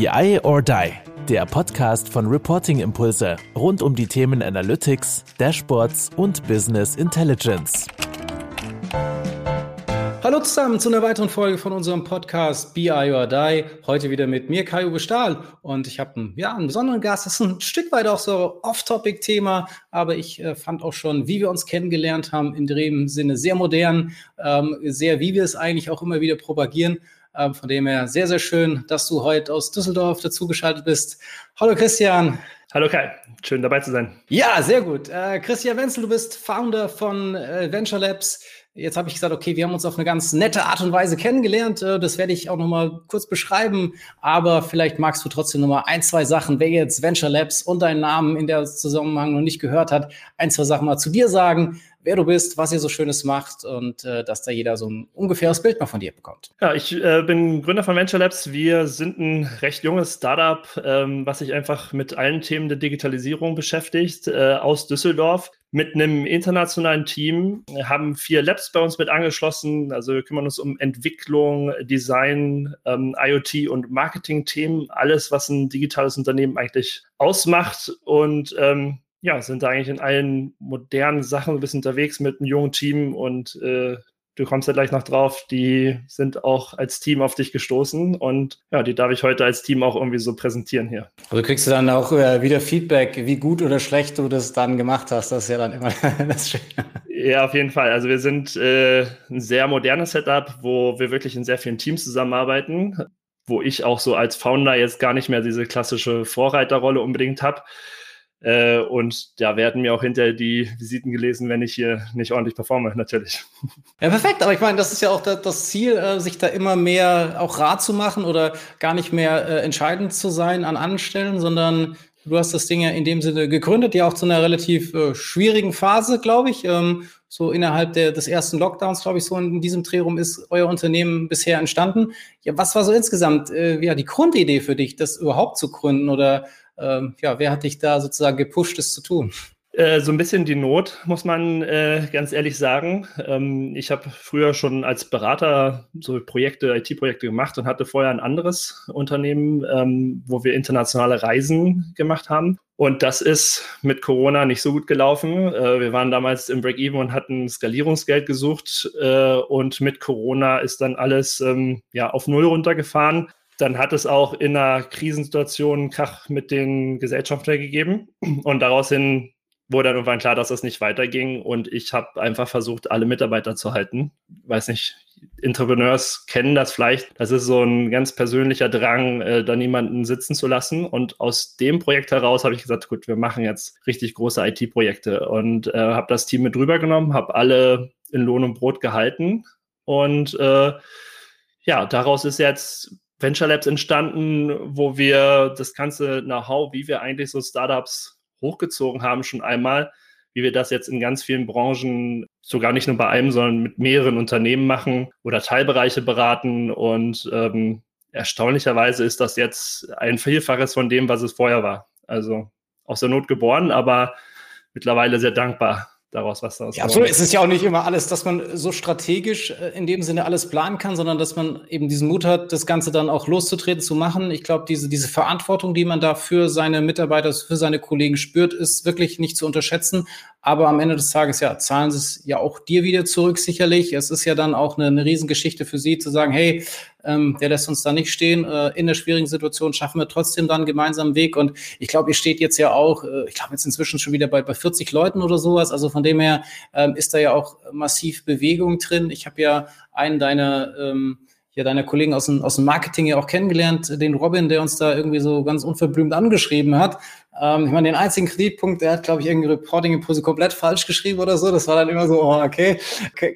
BI or Die, der Podcast von Reporting Impulse rund um die Themen Analytics, Dashboards und Business Intelligence. Hallo zusammen zu einer weiteren Folge von unserem Podcast BI or Die. Heute wieder mit mir, Kai-Uwe Stahl. Und ich habe einen, ja, einen besonderen Gast. Das ist ein Stück weit auch so Off-Topic-Thema, aber ich äh, fand auch schon, wie wir uns kennengelernt haben, in dem Sinne sehr modern, ähm, sehr, wie wir es eigentlich auch immer wieder propagieren. Ähm, von dem her sehr, sehr schön, dass du heute aus Düsseldorf dazugeschaltet bist. Hallo Christian. Hallo Kai, schön dabei zu sein. Ja, sehr gut. Äh, Christian Wenzel, du bist Founder von äh, Venture Labs. Jetzt habe ich gesagt, okay, wir haben uns auf eine ganz nette Art und Weise kennengelernt. Äh, das werde ich auch noch mal kurz beschreiben. Aber vielleicht magst du trotzdem noch mal ein, zwei Sachen, wer jetzt Venture Labs und deinen Namen in der Zusammenhang noch nicht gehört hat, ein, zwei Sachen mal zu dir sagen wer du bist, was ihr so Schönes macht und äh, dass da jeder so ein ungefähres Bild mal von dir bekommt. Ja, ich äh, bin Gründer von Venture Labs. Wir sind ein recht junges Startup, ähm, was sich einfach mit allen Themen der Digitalisierung beschäftigt, äh, aus Düsseldorf mit einem internationalen Team, haben vier Labs bei uns mit angeschlossen. Also wir kümmern uns um Entwicklung, Design, ähm, IoT und Marketing-Themen, alles, was ein digitales Unternehmen eigentlich ausmacht. Und ähm, ja, sind da eigentlich in allen modernen Sachen ein bisschen unterwegs mit einem jungen Team und äh, du kommst ja gleich noch drauf, die sind auch als Team auf dich gestoßen und ja, die darf ich heute als Team auch irgendwie so präsentieren hier. Also kriegst du dann auch äh, wieder Feedback, wie gut oder schlecht du das dann gemacht hast, das ist ja dann immer das Schöne. Ja, auf jeden Fall. Also wir sind äh, ein sehr modernes Setup, wo wir wirklich in sehr vielen Teams zusammenarbeiten, wo ich auch so als Founder jetzt gar nicht mehr diese klassische Vorreiterrolle unbedingt habe äh, und da werden mir auch hinterher die Visiten gelesen, wenn ich hier nicht ordentlich performe, natürlich. Ja, perfekt. Aber ich meine, das ist ja auch das Ziel, äh, sich da immer mehr auch Rat zu machen oder gar nicht mehr äh, entscheidend zu sein an Anstellen, sondern du hast das Ding ja in dem Sinne gegründet, ja auch zu einer relativ schwierigen Phase, glaube ich. Ähm, so innerhalb der, des ersten Lockdowns, glaube ich, so in diesem Drehraum ist euer Unternehmen bisher entstanden. Ja, was war so insgesamt ja, die Grundidee für dich, das überhaupt zu gründen oder ähm, ja, wer hat dich da sozusagen gepusht, es zu tun? Äh, so ein bisschen die Not, muss man äh, ganz ehrlich sagen. Ähm, ich habe früher schon als Berater so Projekte, IT-Projekte gemacht und hatte vorher ein anderes Unternehmen, ähm, wo wir internationale Reisen gemacht haben. Und das ist mit Corona nicht so gut gelaufen. Äh, wir waren damals im Break-Even und hatten Skalierungsgeld gesucht. Äh, und mit Corona ist dann alles ähm, ja, auf Null runtergefahren dann hat es auch in einer Krisensituation einen Krach mit den Gesellschaftern gegeben. Und daraus hin wurde dann irgendwann klar, dass das nicht weiterging. Und ich habe einfach versucht, alle Mitarbeiter zu halten. Weiß nicht, Entrepreneurs kennen das vielleicht. Das ist so ein ganz persönlicher Drang, äh, da niemanden sitzen zu lassen. Und aus dem Projekt heraus habe ich gesagt, gut, wir machen jetzt richtig große IT-Projekte. Und äh, habe das Team mit rübergenommen, habe alle in Lohn und Brot gehalten. Und äh, ja, daraus ist jetzt Venture Labs entstanden, wo wir das ganze Know-how, wie wir eigentlich so Startups hochgezogen haben, schon einmal, wie wir das jetzt in ganz vielen Branchen, sogar nicht nur bei einem, sondern mit mehreren Unternehmen machen oder Teilbereiche beraten. Und ähm, erstaunlicherweise ist das jetzt ein Vielfaches von dem, was es vorher war. Also aus der Not geboren, aber mittlerweile sehr dankbar daraus, was daraus Ja, absolut. Es ist ja auch nicht immer alles, dass man so strategisch äh, in dem Sinne alles planen kann, sondern dass man eben diesen Mut hat, das Ganze dann auch loszutreten, zu machen. Ich glaube, diese, diese Verantwortung, die man da für seine Mitarbeiter, für seine Kollegen spürt, ist wirklich nicht zu unterschätzen. Aber am Ende des Tages, ja, zahlen sie es ja auch dir wieder zurück, sicherlich. Es ist ja dann auch eine, eine Riesengeschichte für sie, zu sagen, hey, ähm, der lässt uns da nicht stehen. Äh, in der schwierigen Situation schaffen wir trotzdem dann gemeinsam einen Weg. Und ich glaube, ihr steht jetzt ja auch, äh, ich glaube jetzt inzwischen schon wieder bei, bei 40 Leuten oder sowas. Also von dem her ähm, ist da ja auch massiv Bewegung drin. Ich habe ja einen deiner ähm, ja deiner Kollegen aus dem, aus dem Marketing ja auch kennengelernt, den Robin, der uns da irgendwie so ganz unverblümt angeschrieben hat. Ähm, ich meine, den einzigen Kreditpunkt, der hat, glaube ich, irgendwie Reporting-Impulse komplett falsch geschrieben oder so. Das war dann immer so, oh, okay,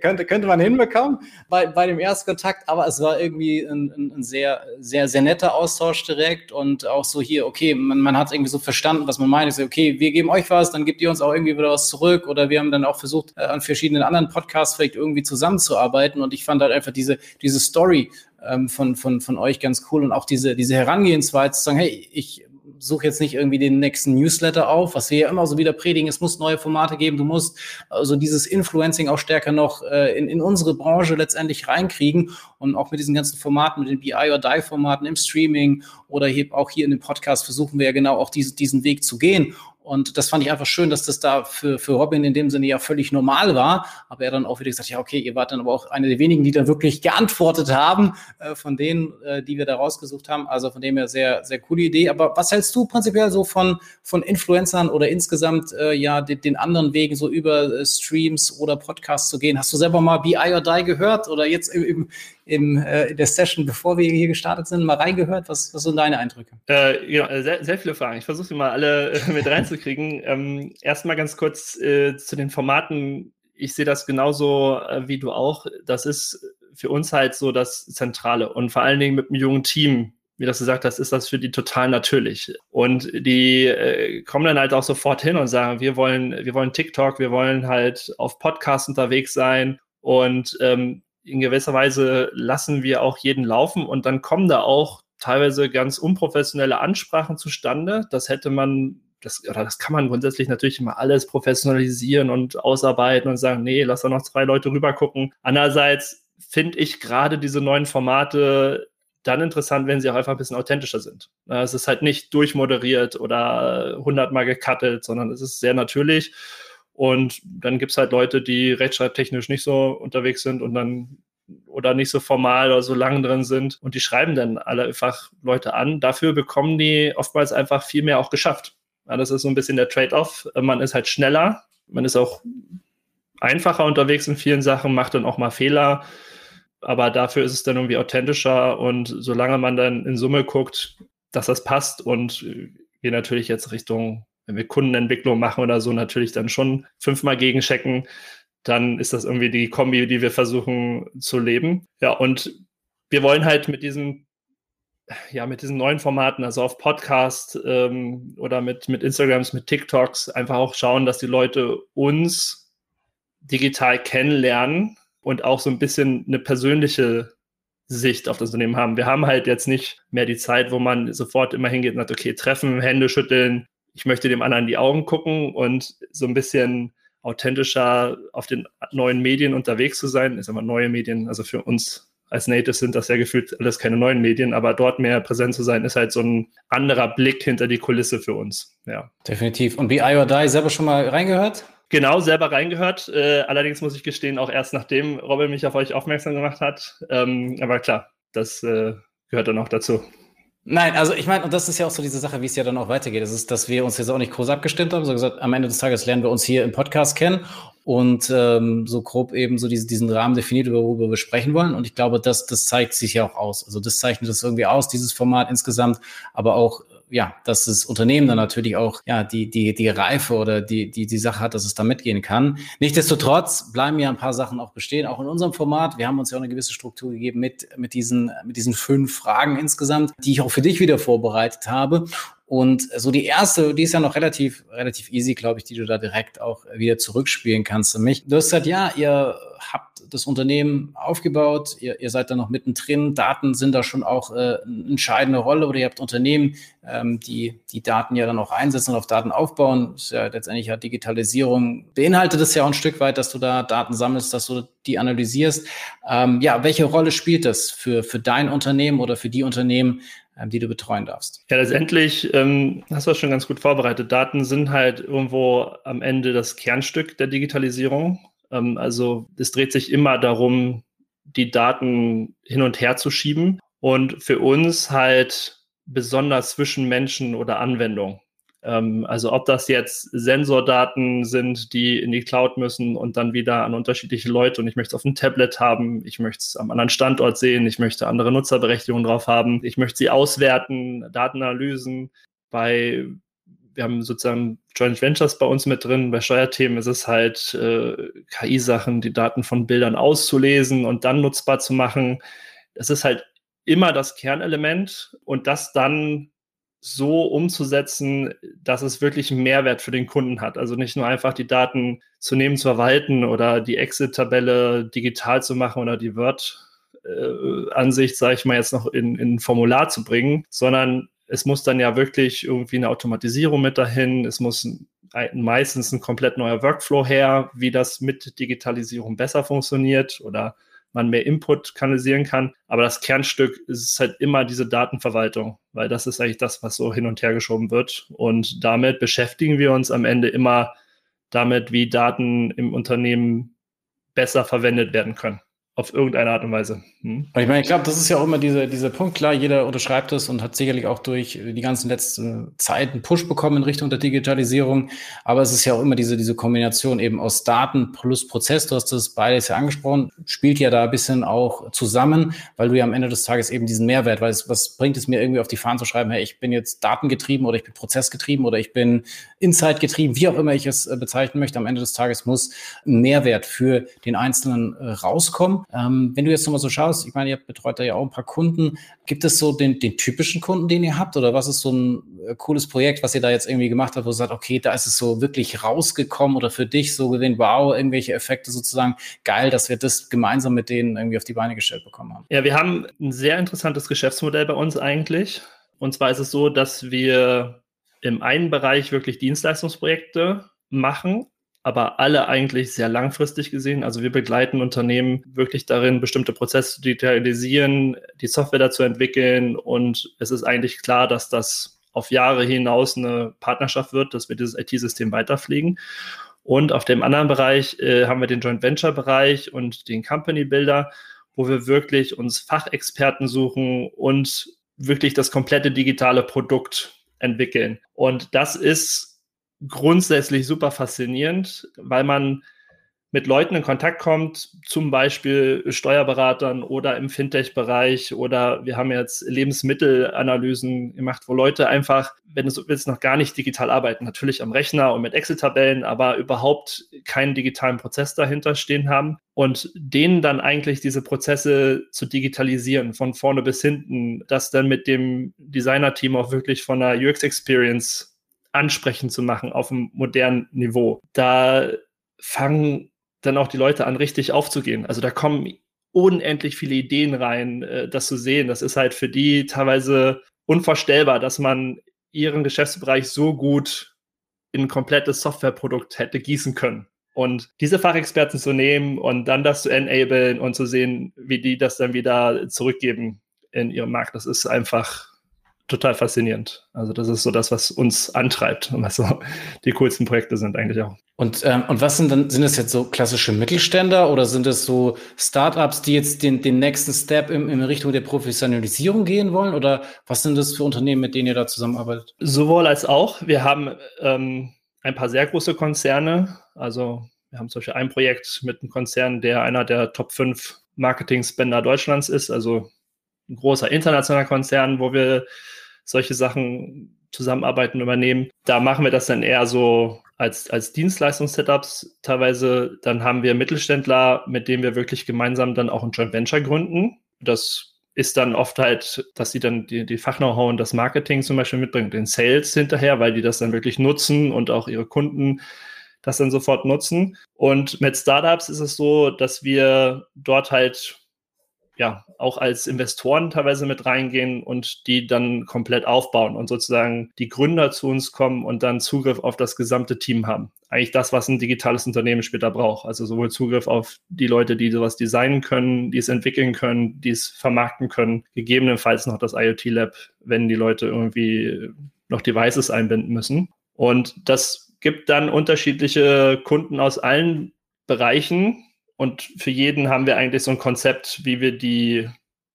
könnte, könnte man hinbekommen bei, bei dem Erstkontakt, aber es war irgendwie ein, ein, sehr, sehr, sehr netter Austausch direkt und auch so hier, okay, man, man hat irgendwie so verstanden, was man meint. Ich so, okay, wir geben euch was, dann gebt ihr uns auch irgendwie wieder was zurück oder wir haben dann auch versucht, äh, an verschiedenen anderen Podcasts vielleicht irgendwie zusammenzuarbeiten und ich fand halt einfach diese, diese Story ähm, von, von, von euch ganz cool und auch diese, diese Herangehensweise zu sagen, hey, ich suche jetzt nicht irgendwie den nächsten Newsletter auf, was wir ja immer so wieder predigen, es muss neue Formate geben, du musst also dieses Influencing auch stärker noch äh, in, in unsere Branche letztendlich reinkriegen und auch mit diesen ganzen Formaten, mit den BI or Die Formaten im Streaming oder hier, auch hier in dem Podcast versuchen wir ja genau auch diese, diesen Weg zu gehen. Und das fand ich einfach schön, dass das da für, für Robin in dem Sinne ja völlig normal war. Aber er dann auch wieder gesagt, ja, okay, ihr wart dann aber auch eine der wenigen, die dann wirklich geantwortet haben, äh, von denen, äh, die wir da rausgesucht haben. Also von dem her sehr, sehr coole Idee. Aber was hältst du prinzipiell so von, von Influencern oder insgesamt äh, ja den, den anderen Wegen, so über äh, Streams oder Podcasts zu gehen? Hast du selber mal BI or Die gehört oder jetzt im, im, im, äh, in der Session, bevor wir hier gestartet sind, mal reingehört? Was, was sind deine Eindrücke? Äh, ja, sehr, sehr viele Fragen. Ich versuche sie mal alle äh, mit reinzukriegen. ähm, Erstmal ganz kurz äh, zu den Formaten. Ich sehe das genauso äh, wie du auch. Das ist für uns halt so das Zentrale und vor allen Dingen mit einem jungen Team wie das gesagt hast, ist das für die total natürlich. Und die äh, kommen dann halt auch sofort hin und sagen, wir wollen, wir wollen TikTok, wir wollen halt auf Podcasts unterwegs sein. Und ähm, in gewisser Weise lassen wir auch jeden laufen und dann kommen da auch teilweise ganz unprofessionelle Ansprachen zustande. Das hätte man, das, oder das kann man grundsätzlich natürlich immer alles professionalisieren und ausarbeiten und sagen, nee, lass da noch zwei Leute rüber gucken. Andererseits finde ich gerade diese neuen Formate dann interessant, wenn sie auch einfach ein bisschen authentischer sind. Es ist halt nicht durchmoderiert oder hundertmal gecuttet, sondern es ist sehr natürlich. Und dann gibt es halt Leute, die rechtschreibtechnisch nicht so unterwegs sind und dann oder nicht so formal oder so lang drin sind und die schreiben dann alle einfach Leute an. Dafür bekommen die oftmals einfach viel mehr auch geschafft. Ja, das ist so ein bisschen der Trade-off. Man ist halt schneller, man ist auch einfacher unterwegs in vielen Sachen, macht dann auch mal Fehler, aber dafür ist es dann irgendwie authentischer und solange man dann in Summe guckt, dass das passt und wir natürlich jetzt Richtung wenn wir Kundenentwicklung machen oder so, natürlich dann schon fünfmal gegenchecken. Dann ist das irgendwie die Kombi, die wir versuchen zu leben. Ja, und wir wollen halt mit diesem ja, mit diesen neuen Formaten, also auf Podcast ähm, oder mit, mit Instagrams, mit TikToks, einfach auch schauen, dass die Leute uns digital kennenlernen und auch so ein bisschen eine persönliche Sicht auf das Unternehmen haben. Wir haben halt jetzt nicht mehr die Zeit, wo man sofort immer hingeht und sagt, okay, treffen, Hände schütteln, ich möchte dem anderen in die Augen gucken und so ein bisschen authentischer auf den neuen Medien unterwegs zu sein. Ist aber neue Medien, also für uns als Natives sind das ja gefühlt alles keine neuen Medien, aber dort mehr präsent zu sein, ist halt so ein anderer Blick hinter die Kulisse für uns. Ja. Definitiv. Und wie I or Die selber schon mal reingehört? Genau, selber reingehört. Äh, allerdings muss ich gestehen, auch erst nachdem Robin mich auf euch aufmerksam gemacht hat. Ähm, aber klar, das äh, gehört dann auch dazu. Nein, also ich meine, und das ist ja auch so diese Sache, wie es ja dann auch weitergeht. Das ist, dass wir uns jetzt auch nicht groß abgestimmt haben, so gesagt, am Ende des Tages lernen wir uns hier im Podcast kennen und ähm, so grob eben so diese, diesen Rahmen definiert, worüber wir sprechen wollen. Und ich glaube, das, das zeigt sich ja auch aus. Also das zeichnet es irgendwie aus, dieses Format insgesamt, aber auch ja, dass das Unternehmen dann natürlich auch ja die die die Reife oder die die die Sache hat, dass es da mitgehen kann. Nichtsdestotrotz bleiben ja ein paar Sachen auch bestehen, auch in unserem Format. Wir haben uns ja auch eine gewisse Struktur gegeben mit mit diesen mit diesen fünf Fragen insgesamt, die ich auch für dich wieder vorbereitet habe. Und so die erste, die ist ja noch relativ, relativ easy, glaube ich, die du da direkt auch wieder zurückspielen kannst für mich. Du hast gesagt, ja, ihr habt das Unternehmen aufgebaut, ihr, ihr seid da noch mittendrin, Daten sind da schon auch äh, eine entscheidende Rolle oder ihr habt Unternehmen, ähm, die die Daten ja dann auch einsetzen und auf Daten aufbauen. Das ist ja letztendlich ja Digitalisierung beinhaltet es ja auch ein Stück weit, dass du da Daten sammelst, dass du die analysierst. Ähm, ja, welche Rolle spielt das für, für dein Unternehmen oder für die Unternehmen, die du betreuen darfst. Ja, letztendlich ähm, hast du das schon ganz gut vorbereitet. Daten sind halt irgendwo am Ende das Kernstück der Digitalisierung. Ähm, also es dreht sich immer darum, die Daten hin und her zu schieben und für uns halt besonders zwischen Menschen oder Anwendung. Ähm, also ob das jetzt Sensordaten sind, die in die Cloud müssen und dann wieder an unterschiedliche Leute und ich möchte es auf dem Tablet haben, ich möchte es am anderen Standort sehen, ich möchte andere Nutzerberechtigungen drauf haben, ich möchte sie auswerten, Datenanalysen. Bei wir haben sozusagen Joint Ventures bei uns mit drin. Bei Steuerthemen ist es halt äh, KI-Sachen, die Daten von Bildern auszulesen und dann nutzbar zu machen. Das ist halt immer das Kernelement und das dann so umzusetzen, dass es wirklich einen Mehrwert für den Kunden hat. Also nicht nur einfach die Daten zu nehmen, zu verwalten oder die Exit-Tabelle digital zu machen oder die Word-Ansicht, sage ich mal, jetzt noch in, in ein Formular zu bringen, sondern es muss dann ja wirklich irgendwie eine Automatisierung mit dahin, es muss meistens ein komplett neuer Workflow her, wie das mit Digitalisierung besser funktioniert oder man mehr Input kanalisieren kann. Aber das Kernstück ist halt immer diese Datenverwaltung, weil das ist eigentlich das, was so hin und her geschoben wird. Und damit beschäftigen wir uns am Ende immer damit, wie Daten im Unternehmen besser verwendet werden können auf irgendeine Art und Weise. Hm? Ich meine, ich glaube, das ist ja auch immer dieser diese Punkt. Klar, jeder unterschreibt es und hat sicherlich auch durch die ganzen letzten Zeit einen Push bekommen in Richtung der Digitalisierung. Aber es ist ja auch immer diese, diese Kombination eben aus Daten plus Prozess. Du hast das beides ja angesprochen, spielt ja da ein bisschen auch zusammen, weil du ja am Ende des Tages eben diesen Mehrwert, weil es, was bringt es mir irgendwie auf die Fahnen zu schreiben, hey, ich bin jetzt datengetrieben oder ich bin prozessgetrieben oder ich bin Insight getrieben, wie auch immer ich es äh, bezeichnen möchte. Am Ende des Tages muss ein Mehrwert für den Einzelnen äh, Ähm, wenn du jetzt nochmal so schaust, ich meine, ihr betreut da ja auch ein paar Kunden. Gibt es so den, den typischen Kunden, den ihr habt? Oder was ist so ein äh, cooles Projekt, was ihr da jetzt irgendwie gemacht habt, wo ihr sagt, okay, da ist es so wirklich rausgekommen oder für dich so gesehen, wow, irgendwelche Effekte sozusagen, geil, dass wir das gemeinsam mit denen irgendwie auf die Beine gestellt bekommen haben? Ja, wir haben ein sehr interessantes Geschäftsmodell bei uns eigentlich. Und zwar ist es so, dass wir im einen Bereich wirklich Dienstleistungsprojekte machen, aber alle eigentlich sehr langfristig gesehen. Also wir begleiten Unternehmen wirklich darin, bestimmte Prozesse zu digitalisieren, die Software dazu entwickeln und es ist eigentlich klar, dass das auf Jahre hinaus eine Partnerschaft wird, dass wir dieses IT-System weiterfliegen. Und auf dem anderen Bereich äh, haben wir den Joint Venture Bereich und den Company Builder, wo wir wirklich uns Fachexperten suchen und wirklich das komplette digitale Produkt entwickeln. Und das ist grundsätzlich super faszinierend, weil man mit Leuten in Kontakt kommt, zum Beispiel Steuerberatern oder im Fintech-Bereich oder wir haben jetzt Lebensmittelanalysen gemacht, wo Leute einfach, wenn du willst, noch gar nicht digital arbeiten, natürlich am Rechner und mit Excel-Tabellen, aber überhaupt keinen digitalen Prozess dahinter stehen haben und denen dann eigentlich diese Prozesse zu digitalisieren, von vorne bis hinten, das dann mit dem Designer-Team auch wirklich von einer UX-Experience ansprechend zu machen auf einem modernen Niveau. Da fangen dann auch die Leute an, richtig aufzugehen. Also da kommen unendlich viele Ideen rein, äh, das zu sehen. Das ist halt für die teilweise unvorstellbar, dass man ihren Geschäftsbereich so gut in ein komplettes Softwareprodukt hätte gießen können. Und diese Fachexperten zu nehmen und dann das zu enablen und zu sehen, wie die das dann wieder zurückgeben in ihrem Markt, das ist einfach total faszinierend. Also das ist so das, was uns antreibt und was so die coolsten Projekte sind eigentlich auch. Und, ähm, und was sind dann, sind das jetzt so klassische Mittelständler oder sind es so Startups, die jetzt den, den nächsten Step in, in Richtung der Professionalisierung gehen wollen? Oder was sind das für Unternehmen, mit denen ihr da zusammenarbeitet? Sowohl als auch. Wir haben ähm, ein paar sehr große Konzerne. Also wir haben zum Beispiel ein Projekt mit einem Konzern, der einer der Top 5 Marketing-Spender Deutschlands ist. Also ein großer internationaler Konzern, wo wir solche Sachen zusammenarbeiten, übernehmen. Da machen wir das dann eher so als, als Dienstleistungs-Setups teilweise. Dann haben wir Mittelständler, mit denen wir wirklich gemeinsam dann auch ein Joint Venture gründen. Das ist dann oft halt, dass sie dann die, die Fach-Know-how und das Marketing zum Beispiel mitbringen, den Sales hinterher, weil die das dann wirklich nutzen und auch ihre Kunden das dann sofort nutzen. Und mit Startups ist es so, dass wir dort halt ja auch als Investoren teilweise mit reingehen und die dann komplett aufbauen und sozusagen die Gründer zu uns kommen und dann Zugriff auf das gesamte Team haben. Eigentlich das, was ein digitales Unternehmen später braucht. Also sowohl Zugriff auf die Leute, die sowas designen können, die es entwickeln können, die es vermarkten können, gegebenenfalls noch das IoT Lab, wenn die Leute irgendwie noch Devices einbinden müssen. Und das gibt dann unterschiedliche Kunden aus allen Bereichen, und für jeden haben wir eigentlich so ein Konzept, wie wir die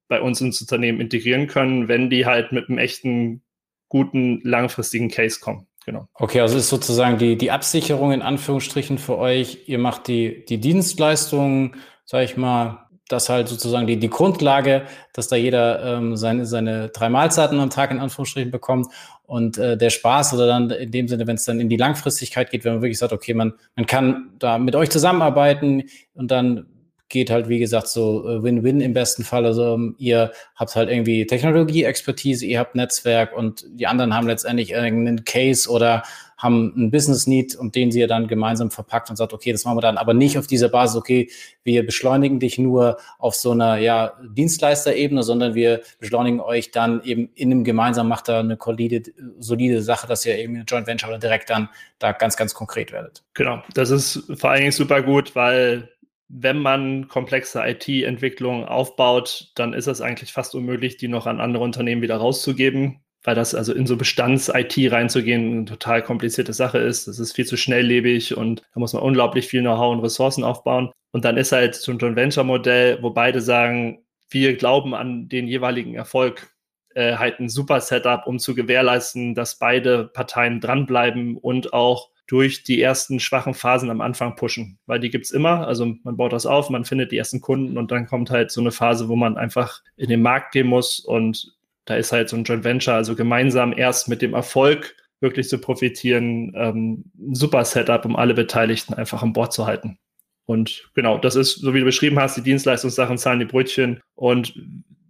bei uns ins Unternehmen integrieren können, wenn die halt mit einem echten, guten, langfristigen Case kommen. Genau. Okay, also ist sozusagen die, die Absicherung in Anführungsstrichen für euch. Ihr macht die, die Dienstleistungen, sage ich mal, das halt sozusagen die, die Grundlage, dass da jeder ähm, seine, seine drei Mahlzeiten am Tag in Anführungsstrichen bekommt und äh, der Spaß oder dann in dem Sinne, wenn es dann in die Langfristigkeit geht, wenn man wirklich sagt, okay, man, man kann da mit euch zusammenarbeiten und dann geht halt, wie gesagt, so äh, Win-Win im besten Fall. Also um, ihr habt halt irgendwie Technologie-Expertise, ihr habt Netzwerk und die anderen haben letztendlich irgendeinen Case oder haben einen Business Need und den sie ja dann gemeinsam verpackt und sagt, okay, das machen wir dann, aber nicht auf dieser Basis, okay, wir beschleunigen dich nur auf so einer ja, Dienstleisterebene, sondern wir beschleunigen euch dann eben in einem gemeinsam macht da eine solide, solide Sache, dass ihr eben eine Joint Venture oder direkt dann da ganz, ganz konkret werdet. Genau, das ist vor allen Dingen super gut, weil wenn man komplexe IT-Entwicklungen aufbaut, dann ist es eigentlich fast unmöglich, die noch an andere Unternehmen wieder rauszugeben, weil das also in so Bestands-IT reinzugehen eine total komplizierte Sache ist. Das ist viel zu schnelllebig und da muss man unglaublich viel Know-how und Ressourcen aufbauen. Und dann ist halt so ein Venture-Modell, wo beide sagen, wir glauben an den jeweiligen Erfolg, äh, halt ein super Setup, um zu gewährleisten, dass beide Parteien dranbleiben und auch durch die ersten schwachen Phasen am Anfang pushen, weil die gibt es immer. Also man baut das auf, man findet die ersten Kunden und dann kommt halt so eine Phase, wo man einfach in den Markt gehen muss und da ist halt so ein Joint Venture, also gemeinsam erst mit dem Erfolg wirklich zu profitieren, ähm, super Setup, um alle Beteiligten einfach an Bord zu halten. Und genau, das ist, so wie du beschrieben hast, die Dienstleistungssachen zahlen die Brötchen und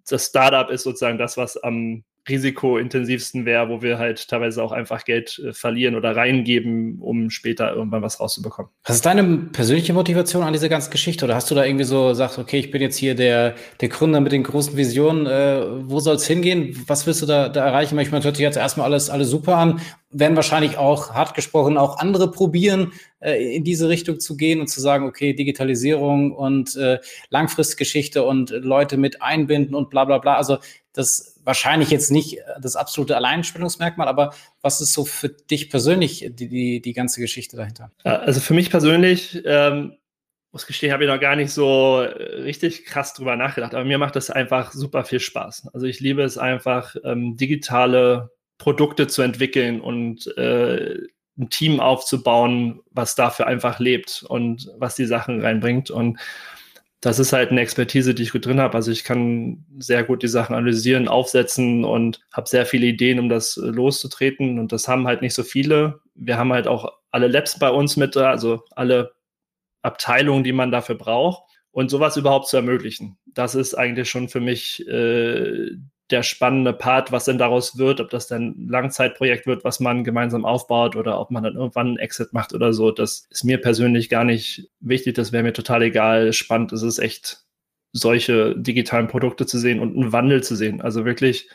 das Startup ist sozusagen das, was am risikointensivsten wäre, wo wir halt teilweise auch einfach Geld äh, verlieren oder reingeben, um später irgendwann was rauszubekommen. Was ist deine persönliche Motivation an dieser ganzen Geschichte? Oder hast du da irgendwie so gesagt, okay, ich bin jetzt hier der, der Gründer mit den großen Visionen, äh, wo soll es hingehen? Was willst du da, da erreichen? Ich meine, hört sich jetzt erstmal alles, alles super an. Werden wahrscheinlich auch, hart gesprochen, auch andere probieren, äh, in diese Richtung zu gehen und zu sagen, okay, Digitalisierung und äh, Langfristgeschichte und Leute mit einbinden und bla bla bla. Also das wahrscheinlich jetzt nicht das absolute Alleinstellungsmerkmal, aber was ist so für dich persönlich die, die, die ganze Geschichte dahinter? Also für mich persönlich, ähm, muss gestehen, habe ich noch gar nicht so äh, richtig krass drüber nachgedacht, aber mir macht das einfach super viel Spaß. Also ich liebe es einfach, ähm, digitale Produkte zu entwickeln und äh, ein Team aufzubauen, was dafür einfach lebt und was die Sachen reinbringt. Und das ist halt eine Expertise, die ich gut drin habe. Also ich kann sehr gut die Sachen analysieren, aufsetzen und habe sehr viele Ideen, um das loszutreten. Und das haben halt nicht so viele. Wir haben halt auch alle Labs bei uns mit, also alle Abteilungen, die man dafür braucht. Und sowas überhaupt zu ermöglichen, das ist eigentlich schon für mich äh, der spannende Part, was denn daraus wird, ob das dann ein Langzeitprojekt wird, was man gemeinsam aufbaut oder ob man dann irgendwann einen Exit macht oder so. Das ist mir persönlich gar nicht wichtig, das wäre mir total egal. Spannend ist es echt, solche digitalen Produkte zu sehen und einen Wandel zu sehen. Also wirklich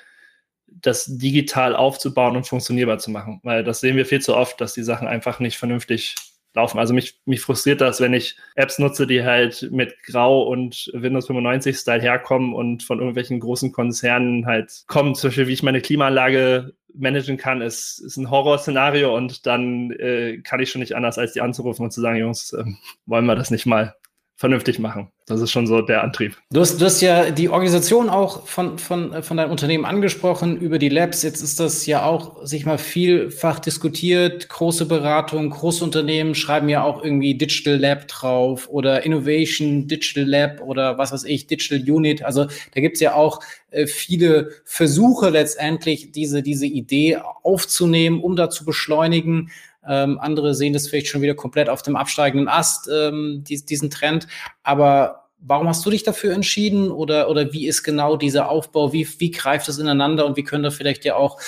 das digital aufzubauen und funktionierbar zu machen, weil das sehen wir viel zu oft, dass die Sachen einfach nicht vernünftig laufen. Also mich, mich frustriert das, wenn ich Apps nutze, die halt mit Grau und Windows 95 Style herkommen und von irgendwelchen großen Konzernen halt kommen. Zum Beispiel, wie ich meine Klimaanlage managen kann, ist, ist ein Horrorszenario und dann äh, kann ich schon nicht anders, als die anzurufen und zu sagen, Jungs, äh, wollen wir das nicht mal vernünftig machen. Das ist schon so der Antrieb. Du hast, du hast ja die Organisation auch von, von, von deinem Unternehmen angesprochen, über die Labs. Jetzt ist das ja auch sich mal vielfach diskutiert. Große Beratung, große Unternehmen schreiben ja auch irgendwie Digital Lab drauf oder Innovation Digital Lab oder was weiß ich, Digital Unit. Also da gibt's ja auch äh, viele Versuche letztendlich, diese, diese Idee aufzunehmen, um da zu beschleunigen. Ähm, andere sehen das vielleicht schon wieder komplett auf dem absteigenden Ast, ähm, die, diesen Trend. Aber warum hast du dich dafür entschieden oder, oder wie ist genau dieser Aufbau? Wie, wie greift das ineinander und wie können da vielleicht ja auch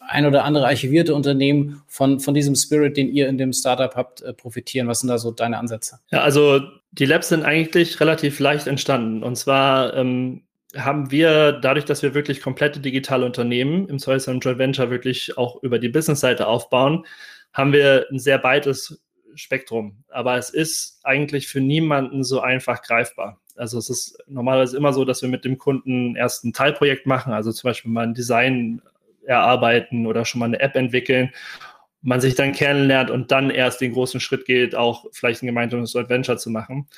ein oder andere archivierte Unternehmen von, von diesem Spirit, den ihr in dem Startup habt, äh, profitieren? Was sind da so deine Ansätze? Ja, also die Labs sind eigentlich relativ leicht entstanden. Und zwar ähm, haben wir dadurch, dass wir wirklich komplette digitale Unternehmen im Zweifelsfall Joint Venture wirklich auch über die Business-Seite aufbauen, haben wir ein sehr breites Spektrum. Aber es ist eigentlich für niemanden so einfach greifbar. Also es ist normalerweise immer so, dass wir mit dem Kunden erst ein Teilprojekt machen, also zum Beispiel mal ein Design erarbeiten oder schon mal eine App entwickeln, man sich dann kennenlernt und dann erst den großen Schritt geht, auch vielleicht ein gemeinsames Adventure zu machen.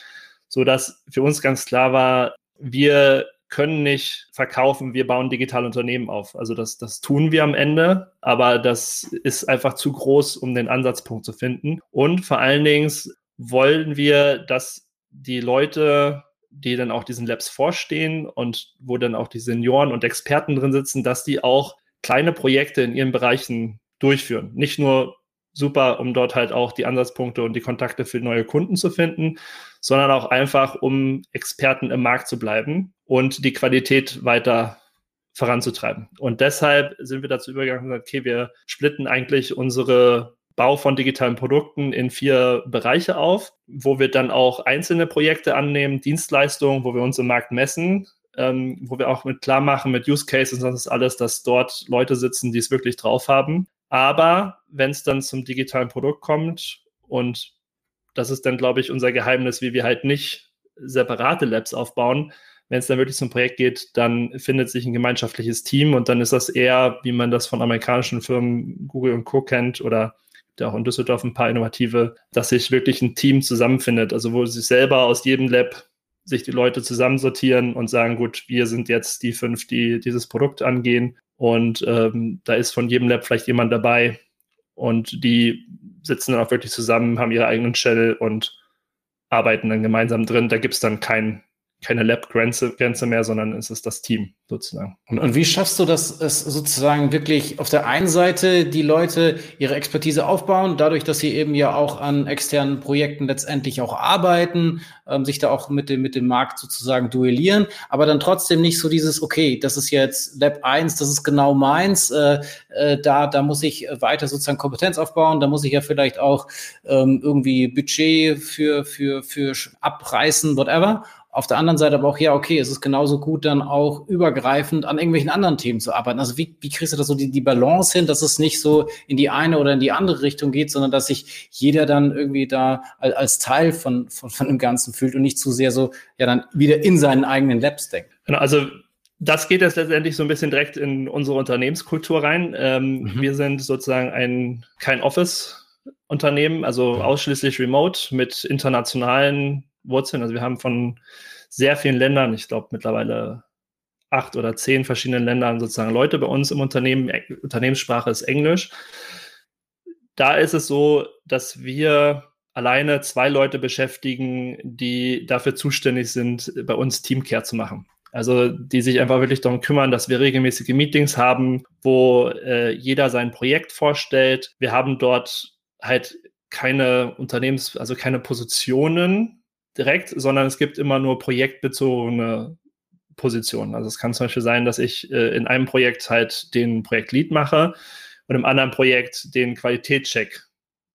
So dass für uns ganz klar war, wir können nicht verkaufen, wir bauen digitale Unternehmen auf. Also das, das tun wir am Ende, aber das ist einfach zu groß, um den Ansatzpunkt zu finden. Und vor allen Dingen wollen wir, dass die Leute, die dann auch diesen Labs vorstehen und wo dann auch die Senioren und Experten drin sitzen, dass die auch kleine Projekte in ihren Bereichen durchführen. Nicht nur super, um dort halt auch die Ansatzpunkte und die Kontakte für neue Kunden zu finden, sondern auch einfach, um Experten im Markt zu bleiben und die Qualität weiter voranzutreiben. Und deshalb sind wir dazu übergegangen okay, wir splitten eigentlich unsere Bau von digitalen Produkten in vier Bereiche auf, wo wir dann auch einzelne Projekte annehmen, Dienstleistungen, wo wir uns im Markt messen, ähm, wo wir auch mit klar machen, mit Use Cases und sonst alles, dass dort Leute sitzen, die es wirklich drauf haben. Aber wenn es dann zum digitalen Produkt kommt und das ist dann, glaube ich, unser Geheimnis, wie wir halt nicht separate Labs aufbauen. Wenn es dann wirklich zum Projekt geht, dann findet sich ein gemeinschaftliches Team und dann ist das eher, wie man das von amerikanischen Firmen Google und Co. kennt oder auch in Düsseldorf ein paar innovative, dass sich wirklich ein Team zusammenfindet, also wo sich selber aus jedem Lab sich die Leute zusammensortieren und sagen, gut, wir sind jetzt die fünf, die dieses Produkt angehen und ähm, da ist von jedem Lab vielleicht jemand dabei und die sitzen dann auch wirklich zusammen, haben ihre eigenen Channel und arbeiten dann gemeinsam drin. Da gibt es dann kein, keine Lab-Grenze mehr, sondern es ist das Team sozusagen. Und, und, wie schaffst du das, es sozusagen wirklich auf der einen Seite die Leute ihre Expertise aufbauen, dadurch, dass sie eben ja auch an externen Projekten letztendlich auch arbeiten, ähm, sich da auch mit dem, mit dem Markt sozusagen duellieren, aber dann trotzdem nicht so dieses, okay, das ist jetzt Lab 1, das ist genau meins, äh, äh, da, da muss ich weiter sozusagen Kompetenz aufbauen, da muss ich ja vielleicht auch ähm, irgendwie Budget für, für, für abreißen, whatever. Auf der anderen Seite aber auch, ja, okay, es ist genauso gut, dann auch übergreifend an irgendwelchen anderen Themen zu arbeiten. Also wie, wie kriegst du da so die, die Balance hin, dass es nicht so in die eine oder in die andere Richtung geht, sondern dass sich jeder dann irgendwie da als, als Teil von, von, von dem Ganzen fühlt und nicht zu sehr so, ja, dann wieder in seinen eigenen Labs denkt. Genau, also das geht jetzt letztendlich so ein bisschen direkt in unsere Unternehmenskultur rein. Ähm, mhm. Wir sind sozusagen ein, kein Office-Unternehmen, also ausschließlich remote mit internationalen Wurzeln. Also wir haben von sehr vielen Ländern, ich glaube mittlerweile acht oder zehn verschiedenen Ländern sozusagen Leute bei uns im Unternehmen. Unternehmenssprache ist Englisch. Da ist es so, dass wir alleine zwei Leute beschäftigen, die dafür zuständig sind, bei uns Teamcare zu machen. Also die sich einfach wirklich darum kümmern, dass wir regelmäßige Meetings haben, wo äh, jeder sein Projekt vorstellt. Wir haben dort halt keine Unternehmens-, also keine Positionen, direkt, sondern es gibt immer nur projektbezogene Positionen. Also es kann zum Beispiel sein, dass ich äh, in einem Projekt halt den Projektlead mache und im anderen Projekt den Qualitätscheck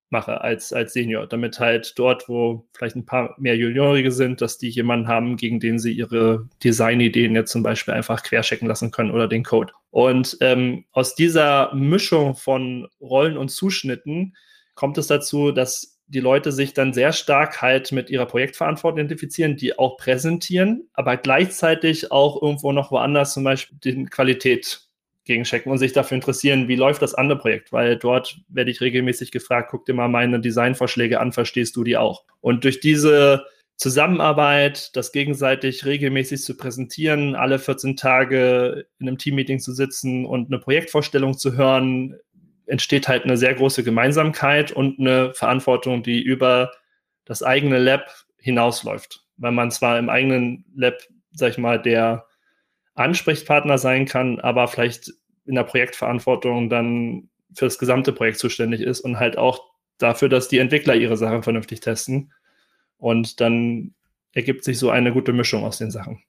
mache als, als Senior, damit halt dort, wo vielleicht ein paar mehr Juniorige sind, dass die jemanden haben, gegen den sie ihre Designideen jetzt zum Beispiel einfach querchecken lassen können oder den Code. Und ähm, aus dieser Mischung von Rollen und Zuschnitten kommt es dazu, dass die Leute sich dann sehr stark halt mit ihrer Projektverantwortung identifizieren, die auch präsentieren, aber gleichzeitig auch irgendwo noch woanders zum Beispiel die Qualität gegenchecken und sich dafür interessieren, wie läuft das andere Projekt, weil dort werde ich regelmäßig gefragt, guck dir mal meine Designvorschläge an, verstehst du die auch? Und durch diese Zusammenarbeit, das gegenseitig regelmäßig zu präsentieren, alle 14 Tage in einem Teammeeting zu sitzen und eine Projektvorstellung zu hören, entsteht halt eine sehr große Gemeinsamkeit und eine Verantwortung, die über das eigene Lab hinausläuft. Weil man zwar im eigenen Lab, sag ich mal, der Ansprechpartner sein kann, aber vielleicht in der Projektverantwortung dann für das gesamte Projekt zuständig ist und halt auch dafür, dass die Entwickler ihre Sachen vernünftig testen. Und dann ergibt sich so eine gute Mischung aus den Sachen.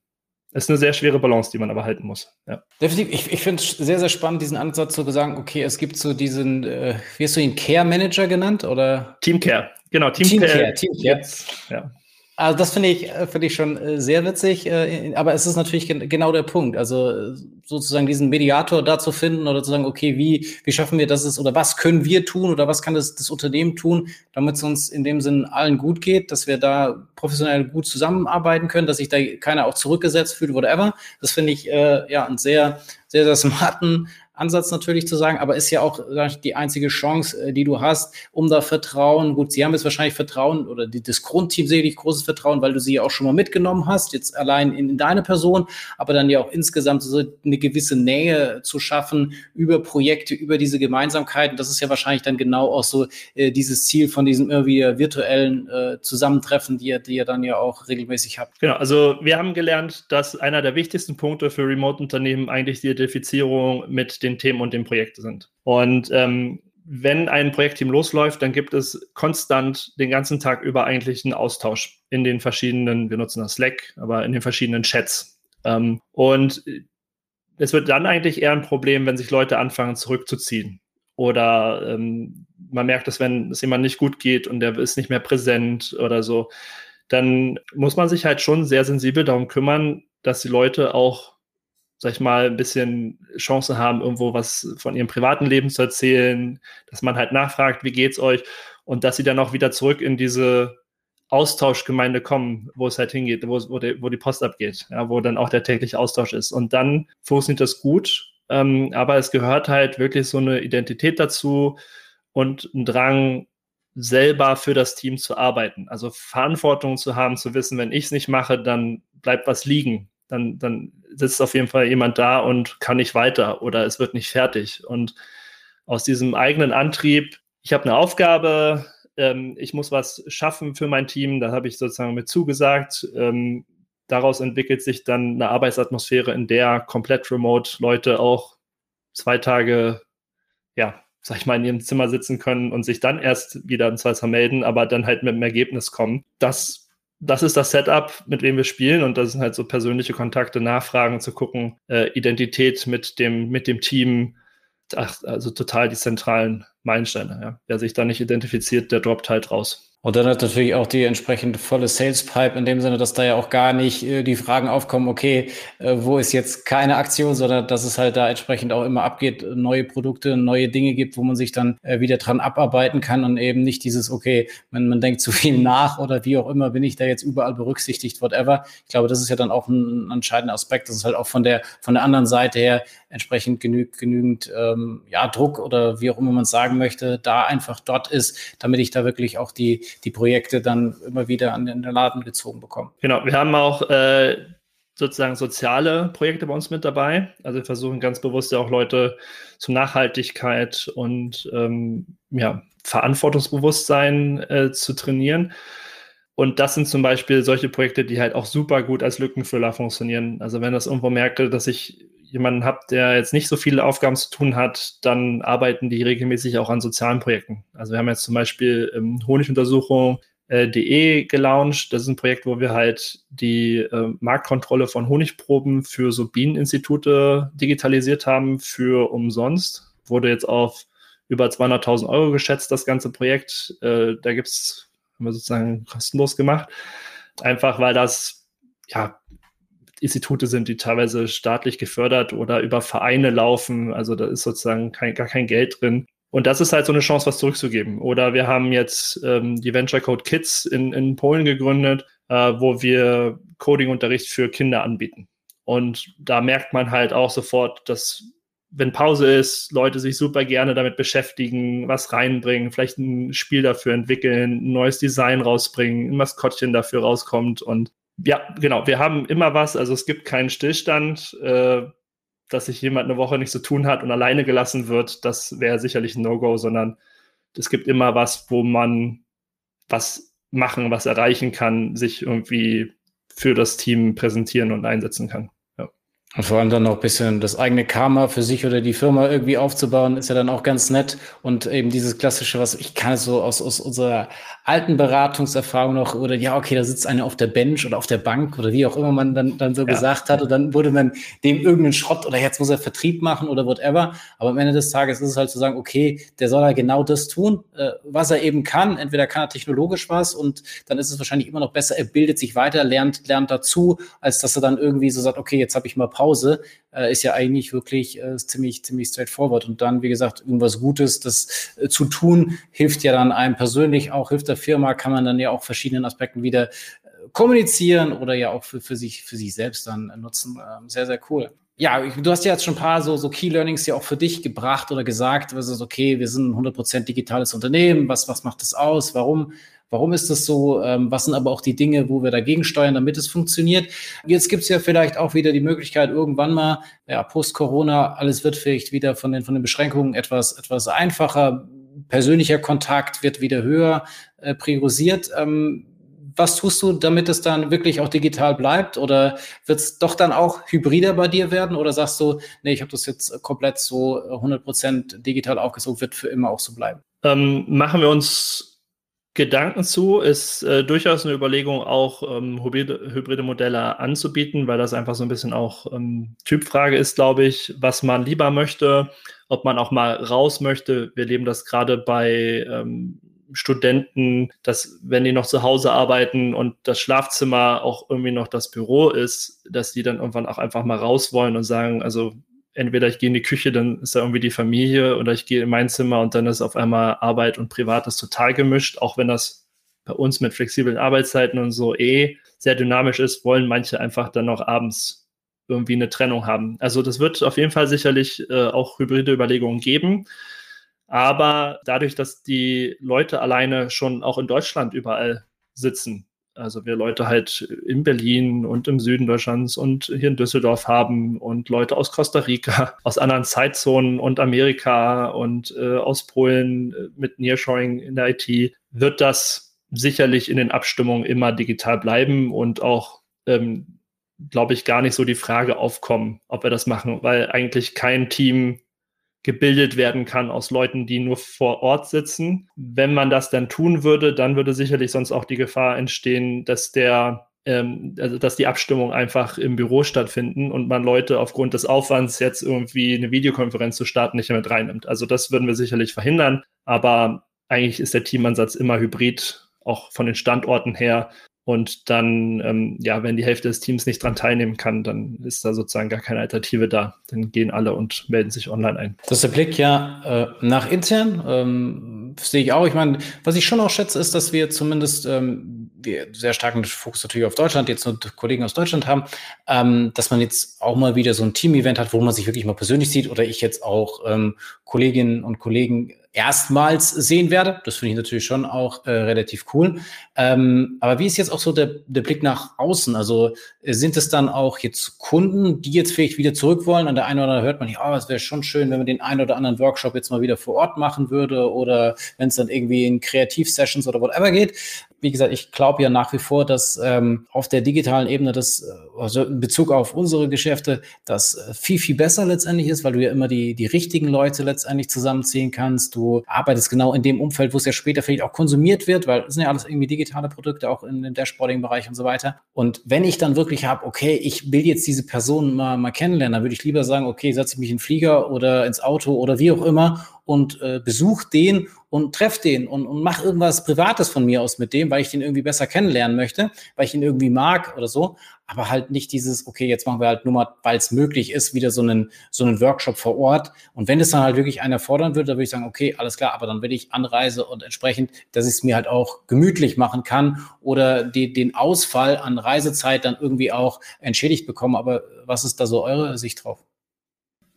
Es ist eine sehr schwere Balance, die man aber halten muss. Ja. Definitiv. Ich, ich finde es sehr, sehr spannend, diesen Ansatz zu sagen, okay, es gibt so diesen, äh, wie hast du ihn, Care Manager genannt? Oder? Team Care. Genau, Team, Team Care. Team Care. Jetzt, ja. Also das finde ich, äh, finde ich schon äh, sehr witzig, äh, aber es ist natürlich genau der Punkt. Also sozusagen diesen Mediator da zu finden oder zu sagen, okay, wie, wie schaffen wir das oder was können wir tun oder was kann das, das Unternehmen tun, damit es uns in dem Sinn allen gut geht, dass wir da professionell gut zusammenarbeiten können, dass sich da keiner auch zurückgesetzt fühlt, whatever. Das finde ich äh, ja einen sehr, sehr, sehr smarten Ansatz natürlich zu sagen, aber ist ja auch die einzige Chance, äh, die du hast, um da Vertrauen, gut, sie haben jetzt wahrscheinlich Vertrauen oder das Grundteam sehe ich großes Vertrauen, weil du sie ja auch schon mal mitgenommen hast, jetzt allein in, in deine Person, aber dann ja auch insgesamt so eine gewisse Nähe zu schaffen über Projekte, über diese Gemeinsamkeiten. Das ist ja wahrscheinlich dann genau auch so äh, dieses Ziel von diesem irgendwie virtuellen äh, Zusammentreffen, die ihr, die ihr dann ja auch regelmäßig habt. Genau, also wir haben gelernt, dass einer der wichtigsten Punkte für Remote-Unternehmen eigentlich die Identifizierung mit den den Themen und den Projekten sind. Und ähm, wenn ein Projektteam losläuft, dann gibt es konstant den ganzen Tag über eigentlich einen Austausch in den verschiedenen, wir nutzen das Slack, aber in den verschiedenen Chats. Ähm, und es wird dann eigentlich eher ein Problem, wenn sich Leute anfangen zurückzuziehen oder ähm, man merkt es, wenn es jemand nicht gut geht und der ist nicht mehr präsent oder so, dann muss man sich halt schon sehr sensibel darum kümmern, dass die Leute auch, sag ich mal, ein bisschen Chance haben, irgendwo was von ihrem privaten Leben zu erzählen, dass man halt nachfragt, wie geht's euch und dass sie dann auch wieder zurück in diese Austauschgemeinde kommen, wo es halt hingeht, wo, wo, die, wo die Post abgeht, ja, wo dann auch der tägliche Austausch ist. Und dann funktioniert das gut, ähm, aber es gehört halt wirklich so eine Identität dazu und ein Drang, selber für das Team zu arbeiten. Also Verantwortung zu haben, zu wissen, wenn ich es nicht mache, dann bleibt was liegen. Dann, dann sitzt auf jeden Fall jemand da und kann nicht weiter oder es wird nicht fertig. Und aus diesem eigenen Antrieb, ich habe eine Aufgabe, ähm, ich muss was schaffen für mein Team, da habe ich sozusagen mit zugesagt. Ähm, daraus entwickelt sich dann eine Arbeitsatmosphäre, in der komplett remote Leute auch zwei Tage, ja, sag ich mal, in ihrem Zimmer sitzen können und sich dann erst wieder im Zweifel melden, aber dann halt mit einem Ergebnis kommen. Das, das ist das Setup, mit dem wir spielen und das sind halt so persönliche Kontakte, Nachfragen zu gucken, äh, Identität mit dem, mit dem Team, ach, also total die zentralen Meilensteine. Ja. Wer sich da nicht identifiziert, der droppt halt raus. Und dann hat natürlich auch die entsprechend volle Sales Pipe in dem Sinne, dass da ja auch gar nicht äh, die Fragen aufkommen, okay, äh, wo ist jetzt keine Aktion, sondern dass es halt da entsprechend auch immer abgeht, neue Produkte, neue Dinge gibt, wo man sich dann äh, wieder dran abarbeiten kann und eben nicht dieses, okay, man, man denkt zu viel nach oder wie auch immer, bin ich da jetzt überall berücksichtigt, whatever. Ich glaube, das ist ja dann auch ein, ein entscheidender Aspekt, dass es halt auch von der, von der anderen Seite her entsprechend genügt, genügend ähm, ja, Druck oder wie auch immer man es sagen möchte, da einfach dort ist, damit ich da wirklich auch die, die Projekte dann immer wieder an den Laden gezogen bekomme. Genau, wir haben auch äh, sozusagen soziale Projekte bei uns mit dabei. Also wir versuchen ganz bewusst ja auch Leute zu Nachhaltigkeit und ähm, ja, Verantwortungsbewusstsein äh, zu trainieren. Und das sind zum Beispiel solche Projekte, die halt auch super gut als Lückenfüller funktionieren. Also wenn das irgendwo merke, dass ich jemanden habe, der jetzt nicht so viele Aufgaben zu tun hat, dann arbeiten die regelmäßig auch an sozialen Projekten. Also wir haben jetzt zum Beispiel ähm, Honiguntersuchung.de äh, gelauncht. Das ist ein Projekt, wo wir halt die äh, Marktkontrolle von Honigproben für so Bieneninstitute digitalisiert haben für umsonst. Wurde jetzt auf über 200.000 Euro geschätzt, das ganze Projekt. Äh, da gibt's, haben wir sozusagen kostenlos gemacht. Einfach weil das ja Institute sind, die teilweise staatlich gefördert oder über Vereine laufen. Also da ist sozusagen kein, gar kein Geld drin. Und das ist halt so eine Chance, was zurückzugeben. Oder wir haben jetzt ähm, die Venture Code Kids in, in Polen gegründet, äh, wo wir Coding-Unterricht für Kinder anbieten. Und da merkt man halt auch sofort, dass wenn Pause ist, Leute sich super gerne damit beschäftigen, was reinbringen, vielleicht ein Spiel dafür entwickeln, ein neues Design rausbringen, ein Maskottchen dafür rauskommt und ja, genau, wir haben immer was, also es gibt keinen Stillstand, äh, dass sich jemand eine Woche nicht zu tun hat und alleine gelassen wird, das wäre sicherlich ein No-Go, sondern es gibt immer was, wo man was machen, was erreichen kann, sich irgendwie für das Team präsentieren und einsetzen kann. Und vor allem dann noch ein bisschen das eigene Karma für sich oder die Firma irgendwie aufzubauen, ist ja dann auch ganz nett. Und eben dieses klassische, was ich kann es so aus, aus unserer alten Beratungserfahrung noch, oder ja, okay, da sitzt einer auf der Bench oder auf der Bank oder wie auch immer man dann, dann so ja. gesagt hat. Und dann wurde man dem irgendeinen Schrott oder jetzt muss er Vertrieb machen oder whatever. Aber am Ende des Tages ist es halt zu sagen, okay, der soll ja genau das tun, äh, was er eben kann. Entweder kann er technologisch was und dann ist es wahrscheinlich immer noch besser, er bildet sich weiter, lernt, lernt dazu, als dass er dann irgendwie so sagt, okay, jetzt habe ich mal Pause, äh, ist ja eigentlich wirklich äh, ziemlich, ziemlich straightforward. Und dann, wie gesagt, irgendwas Gutes, das äh, zu tun, hilft ja dann einem persönlich auch, hilft der Firma, kann man dann ja auch verschiedenen Aspekten wieder äh, kommunizieren oder ja auch für, für, sich, für sich selbst dann nutzen. Ähm, sehr, sehr cool. Ja, du hast ja jetzt schon ein paar so, so Key Learnings ja auch für dich gebracht oder gesagt, was ist okay, wir sind ein 100% digitales Unternehmen, was, was macht das aus, warum Warum ist das so? Ähm, was sind aber auch die Dinge, wo wir dagegen steuern, damit es funktioniert? Jetzt gibt es ja vielleicht auch wieder die Möglichkeit, irgendwann mal, ja, post-Corona, alles wird vielleicht wieder von den, von den Beschränkungen etwas, etwas einfacher. Persönlicher Kontakt wird wieder höher äh, priorisiert. Ähm, was tust du, damit es dann wirklich auch digital bleibt? Oder wird es doch dann auch hybrider bei dir werden? Oder sagst du, nee, ich habe das jetzt komplett so 100% digital aufgesucht, wird für immer auch so bleiben? Ähm, machen wir uns Gedanken zu, ist äh, durchaus eine Überlegung, auch ähm, hybride, hybride, Modelle anzubieten, weil das einfach so ein bisschen auch ähm, Typfrage ist, glaube ich, was man lieber möchte. ob man auch mal raus möchte. Wir leben das gerade bei ähm, Studenten, dass wenn die noch zu Hause arbeiten und das Schlafzimmer auch irgendwie noch das Büro ist, dass die dann irgendwann auch einfach mal raus wollen und sagen, also entweder ich gehe in die Küche, dann ist da irgendwie die Familie oder ich gehe in mein Zimmer und dann ist auf einmal Arbeit und Privates total gemischt, auch wenn das bei uns mit flexiblen Arbeitszeiten und so eh sehr dynamisch ist, wollen manche einfach dann noch abends irgendwie eine Trennung haben. Also das wird auf jeden Fall sicherlich äh, auch hybride Überlegungen geben. Aber dadurch, dass die Leute alleine schon auch in Deutschland überall sitzen, also wir Leute halt in Berlin und im Süden Deutschlands und hier in Düsseldorf haben und Leute aus Costa Rica, aus anderen Zeitzonen und Amerika und äh, aus Polen äh, mit Nearshoring in der IT, wird das sicherlich in den Abstimmungen immer digital bleiben und auch, ähm, glaube ich, gar nicht so die Frage aufkommen, ob wir das machen, weil eigentlich kein Team gebildet werden kann aus Leuten, die nur vor Ort sitzen. Wenn man das dann tun würde, dann würde sicherlich sonst auch die Gefahr entstehen, dass der ähm, also dass die Abstimmung einfach im Büro stattfinden und man Leute aufgrund des Aufwands jetzt irgendwie eine Videokonferenz zu starten nicht mehr mit reinnimmt. Also das würden wir sicherlich verhindern, aber eigentlich ist der Teamansatz immer hybrid, auch von den Standorten her. Und dann, ähm, ja, wenn die Hälfte des Teams nicht dran teilnehmen kann, dann ist da sozusagen gar keine Alternative da. Dann gehen alle und melden sich online ein. Das ist der Blick ja äh, nach intern. Ähm, sehe ich auch. Ich meine, was ich schon auch schätze, ist, dass wir zumindest ähm, wir sehr starken Fokus natürlich auf Deutschland, jetzt nur Kollegen aus Deutschland haben, ähm, dass man jetzt auch mal wieder so ein Team-Event hat, wo man sich wirklich mal persönlich sieht oder ich jetzt auch ähm, Kolleginnen und Kollegen erstmals sehen werde. Das finde ich natürlich schon auch äh, relativ cool. Ähm, aber wie ist jetzt auch so der, der Blick nach außen? Also äh, sind es dann auch jetzt Kunden, die jetzt vielleicht wieder zurück wollen? An der einen oder anderen hört man nicht, oh, es wäre schon schön, wenn man den einen oder anderen Workshop jetzt mal wieder vor Ort machen würde oder wenn es dann irgendwie in Kreativsessions oder whatever geht wie gesagt, ich glaube ja nach wie vor, dass ähm, auf der digitalen Ebene das, äh, also in Bezug auf unsere Geschäfte, das äh, viel, viel besser letztendlich ist, weil du ja immer die, die richtigen Leute letztendlich zusammenziehen kannst. Du arbeitest genau in dem Umfeld, wo es ja später vielleicht auch konsumiert wird, weil es sind ja alles irgendwie digitale Produkte, auch in den Dashboarding-Bereich und so weiter. Und wenn ich dann wirklich habe, okay, ich will jetzt diese Person mal, mal kennenlernen, dann würde ich lieber sagen, okay, setze ich mich in den Flieger oder ins Auto oder wie auch immer und äh, besuch den und treff den und, und mach irgendwas Privates von mir aus mit dem, weil ich den irgendwie besser kennenlernen möchte, weil ich ihn irgendwie mag oder so. Aber halt nicht dieses, okay, jetzt machen wir halt nur mal, weil es möglich ist, wieder so einen, so einen Workshop vor Ort. Und wenn es dann halt wirklich einer fordern würde, dann würde ich sagen, okay, alles klar, aber dann will ich anreise und entsprechend, dass ich es mir halt auch gemütlich machen kann oder die, den Ausfall an Reisezeit dann irgendwie auch entschädigt bekommen. Aber was ist da so eure Sicht drauf?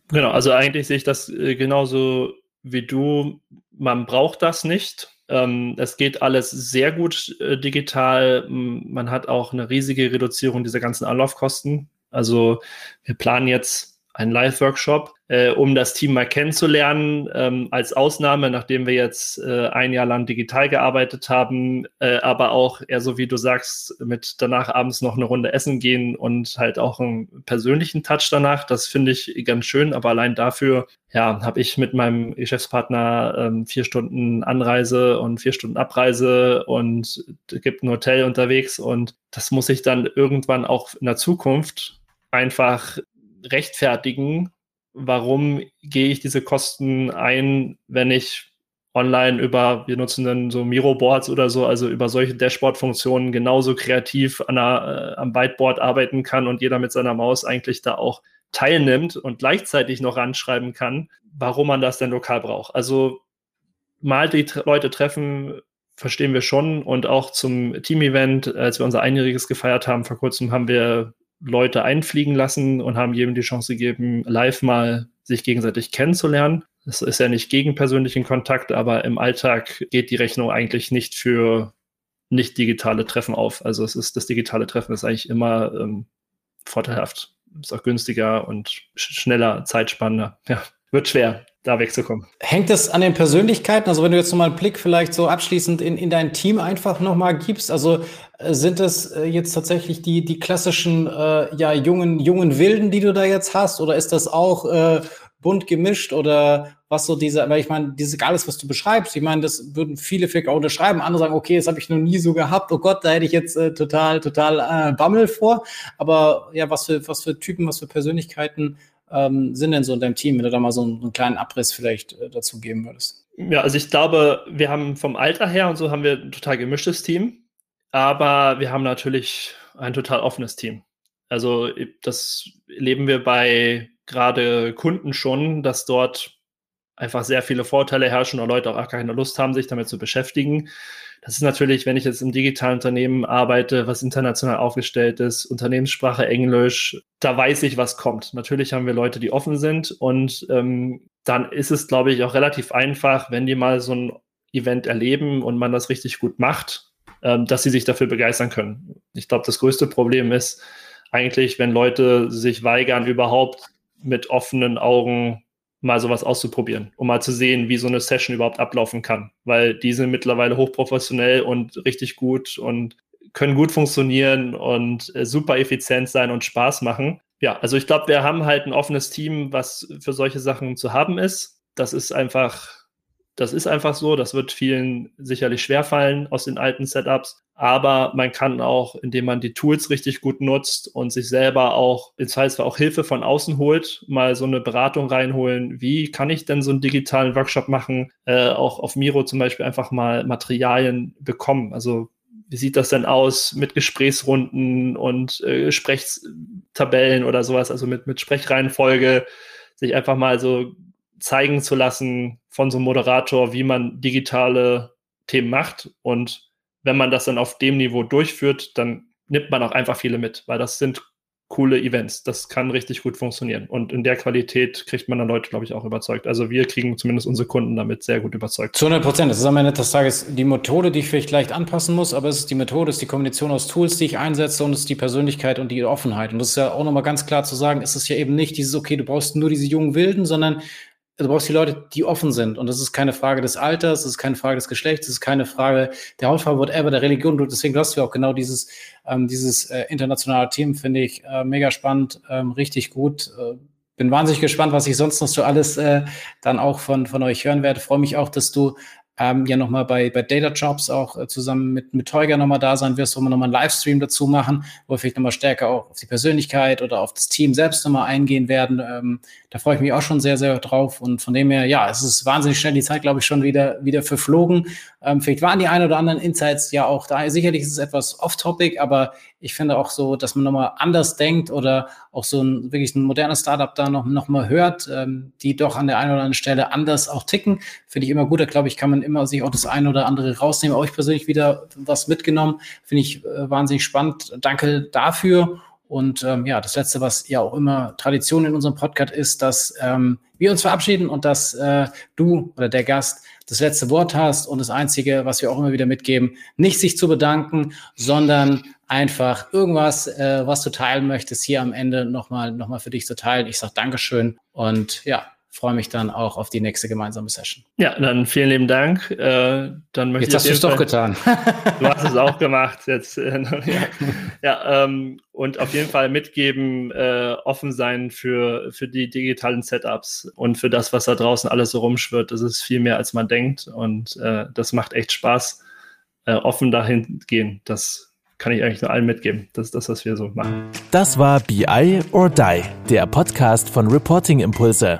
Genau, also eigentlich sehe ich das äh, genauso wie du, man braucht das nicht. Ähm, es geht alles sehr gut äh, digital. Man hat auch eine riesige Reduzierung dieser ganzen Anlaufkosten. Also wir planen jetzt einen Live-Workshop, äh, um das Team mal kennenzulernen. Ähm, als Ausnahme, nachdem wir jetzt äh, ein Jahr lang digital gearbeitet haben, äh, aber auch eher so wie du sagst, mit danach abends noch eine Runde essen gehen und halt auch einen persönlichen Touch danach. Das finde ich ganz schön, aber allein dafür, ja, habe ich mit meinem Geschäftspartner ähm, vier Stunden Anreise und vier Stunden Abreise und gibt ein Hotel unterwegs und das muss ich dann irgendwann auch in der Zukunft einfach rechtfertigen, warum gehe ich diese Kosten ein, wenn ich online über, wir nutzen dann so Miro-Boards oder so, also über solche Dashboard-Funktionen genauso kreativ der, äh, am Whiteboard arbeiten kann und jeder mit seiner Maus eigentlich da auch teilnimmt und gleichzeitig noch ranschreiben kann, warum man das denn lokal braucht. Also mal die Leute treffen, verstehen wir schon und auch zum Team-Event, als wir unser Einjähriges gefeiert haben, vor kurzem haben wir Leute einfliegen lassen und haben jedem die Chance gegeben, live mal sich gegenseitig kennenzulernen. Das ist ja nicht gegen persönlichen Kontakt, aber im Alltag geht die Rechnung eigentlich nicht für nicht digitale Treffen auf. Also es ist das digitale Treffen ist eigentlich immer ähm, vorteilhaft, ist auch günstiger und schneller, zeitspannender. Ja, wird schwer da wegzukommen. Hängt das an den Persönlichkeiten? Also wenn du jetzt nochmal einen Blick vielleicht so abschließend in, in dein Team einfach nochmal gibst, also äh, sind es äh, jetzt tatsächlich die, die klassischen äh, ja, jungen, jungen Wilden, die du da jetzt hast? Oder ist das auch äh, bunt gemischt oder was so diese, weil ich meine, dieses alles, was du beschreibst, ich meine, das würden viele vielleicht auch unterschreiben, andere sagen, okay, das habe ich noch nie so gehabt, oh Gott, da hätte ich jetzt äh, total, total äh, Bammel vor. Aber ja, was für, was für Typen, was für Persönlichkeiten ähm, sind denn so in deinem Team, wenn du da mal so einen, einen kleinen Abriss vielleicht äh, dazu geben würdest? Ja, also ich glaube, wir haben vom Alter her und so haben wir ein total gemischtes Team, aber wir haben natürlich ein total offenes Team. Also das leben wir bei gerade Kunden schon, dass dort einfach sehr viele Vorteile herrschen und Leute auch gar keine Lust haben, sich damit zu beschäftigen. Das ist natürlich, wenn ich jetzt im digitalen Unternehmen arbeite, was international aufgestellt ist, Unternehmenssprache Englisch, da weiß ich, was kommt. Natürlich haben wir Leute, die offen sind und ähm, dann ist es, glaube ich, auch relativ einfach, wenn die mal so ein Event erleben und man das richtig gut macht, ähm, dass sie sich dafür begeistern können. Ich glaube, das größte Problem ist eigentlich, wenn Leute sich weigern, überhaupt mit offenen Augen mal sowas auszuprobieren, um mal zu sehen, wie so eine Session überhaupt ablaufen kann. Weil die sind mittlerweile hochprofessionell und richtig gut und können gut funktionieren und äh, super effizient sein und Spaß machen. Ja, also ich glaube, wir haben halt ein offenes Team, was für solche Sachen zu haben ist. Das ist einfach das ist einfach so. Das wird vielen sicherlich schwerfallen aus den alten Setups. Aber man kann auch, indem man die Tools richtig gut nutzt und sich selber auch, im Zweifelsfall auch Hilfe von außen holt, mal so eine Beratung reinholen. Wie kann ich denn so einen digitalen Workshop machen? Äh, auch auf Miro zum Beispiel einfach mal Materialien bekommen. Also wie sieht das denn aus mit Gesprächsrunden und äh, Sprechtabellen oder sowas, also mit, mit Sprechreihenfolge, sich einfach mal so zeigen zu lassen von so einem Moderator, wie man digitale Themen macht. Und wenn man das dann auf dem Niveau durchführt, dann nimmt man auch einfach viele mit, weil das sind coole Events. Das kann richtig gut funktionieren. Und in der Qualität kriegt man dann Leute, glaube ich, auch überzeugt. Also wir kriegen zumindest unsere Kunden damit sehr gut überzeugt. Zu 100 Prozent. Das ist am Ende des Tages die Methode, die ich vielleicht leicht anpassen muss, aber es ist die Methode, es ist die Kombination aus Tools, die ich einsetze und es ist die Persönlichkeit und die Offenheit. Und das ist ja auch nochmal ganz klar zu sagen, es ist ja eben nicht dieses, okay, du brauchst nur diese jungen Wilden, sondern du brauchst die Leute, die offen sind. Und das ist keine Frage des Alters, das ist keine Frage des Geschlechts, das ist keine Frage der Hautfarbe, whatever, der Religion. Und deswegen hast du auch genau dieses, ähm, dieses äh, internationale Team, finde ich äh, mega spannend, ähm, richtig gut. Äh, bin wahnsinnig gespannt, was ich sonst noch so alles äh, dann auch von, von euch hören werde. Freue mich auch, dass du ähm, ja nochmal bei, bei Data Jobs auch äh, zusammen mit, mit Teuger nochmal da sein wirst, wo wir nochmal einen Livestream dazu machen, wo wir vielleicht nochmal stärker auch auf die Persönlichkeit oder auf das Team selbst nochmal eingehen werden. Ähm, da freue ich mich auch schon sehr, sehr drauf. Und von dem her, ja, es ist wahnsinnig schnell die Zeit, glaube ich, schon wieder, wieder verflogen. Ähm, vielleicht waren die ein oder anderen Insights ja auch da. Sicherlich ist es etwas off-topic, aber ich finde auch so, dass man nochmal anders denkt oder auch so ein wirklich ein modernes Startup da noch, noch mal hört, ähm, die doch an der einen oder anderen Stelle anders auch ticken. Finde ich immer gut. Da glaube ich, kann man immer sich auch das eine oder andere rausnehmen. Auch ich persönlich wieder was mitgenommen. Finde ich äh, wahnsinnig spannend. Danke dafür. Und ähm, ja, das Letzte, was ja auch immer Tradition in unserem Podcast ist, dass ähm, wir uns verabschieden und dass äh, du oder der Gast das letzte Wort hast und das Einzige, was wir auch immer wieder mitgeben, nicht sich zu bedanken, sondern einfach irgendwas, äh, was du teilen möchtest, hier am Ende nochmal noch mal für dich zu teilen. Ich sage Dankeschön und ja, freue mich dann auch auf die nächste gemeinsame Session. Ja, dann vielen lieben Dank. Äh, dann möchte Jetzt hast du es doch getan. du hast es auch gemacht. Jetzt, äh, ja, ja ähm, und auf jeden Fall mitgeben, äh, offen sein für, für die digitalen Setups und für das, was da draußen alles so rumschwirrt. Das ist viel mehr, als man denkt und äh, das macht echt Spaß. Äh, offen dahin gehen, das kann ich eigentlich nur allen mitgeben. Das ist das, was wir so machen. Das war BI or Die, der Podcast von Reporting Impulse.